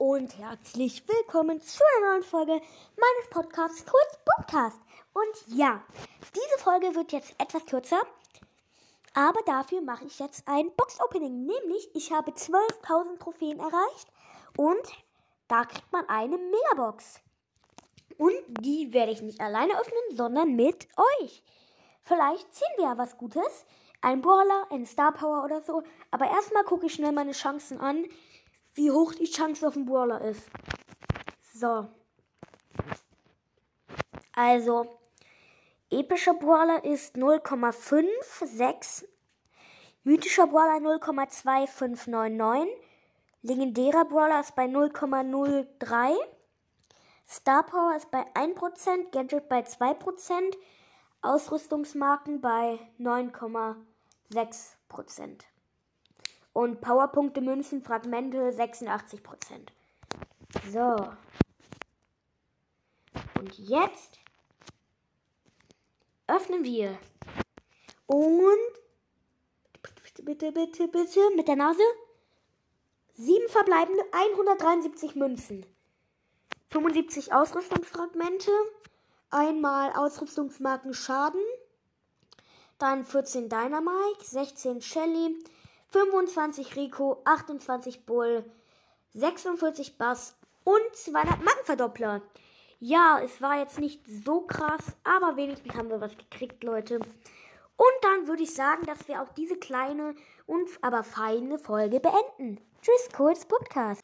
und herzlich willkommen zu einer neuen Folge meines Podcasts Kurz Podcast. Und ja, diese Folge wird jetzt etwas kürzer, aber dafür mache ich jetzt ein Box-Opening. Nämlich, ich habe 12.000 Trophäen erreicht und da kriegt man eine Megabox. Und die werde ich nicht alleine öffnen, sondern mit euch. Vielleicht ziehen wir ja was Gutes. Ein Brawler, ein Star Power oder so. Aber erstmal gucke ich schnell meine Chancen an, wie hoch die Chance auf einen Brawler ist. So. Also, epischer Brawler ist 0,56. Mythischer Brawler 0,2599. Legendärer Brawler ist bei 0,03. Star Power ist bei 1%, Gadget bei 2%, Ausrüstungsmarken bei 9,6%. Und Powerpunkte, Münzen, Fragmente 86%. So. Und jetzt öffnen wir. Und bitte, bitte, bitte, bitte mit der Nase. Sieben verbleibende 173 Münzen. 75 Ausrüstungsfragmente. Einmal Ausrüstungsmarken Schaden. Dann 14 Dynamite, 16 Shelly, 25 Rico, 28 Bull, 46 Bass und 200 Markenverdoppler. Ja, es war jetzt nicht so krass, aber wenigstens haben wir was gekriegt, Leute. Und dann würde ich sagen, dass wir auch diese kleine und aber feine Folge beenden. Tschüss, kurz Podcast.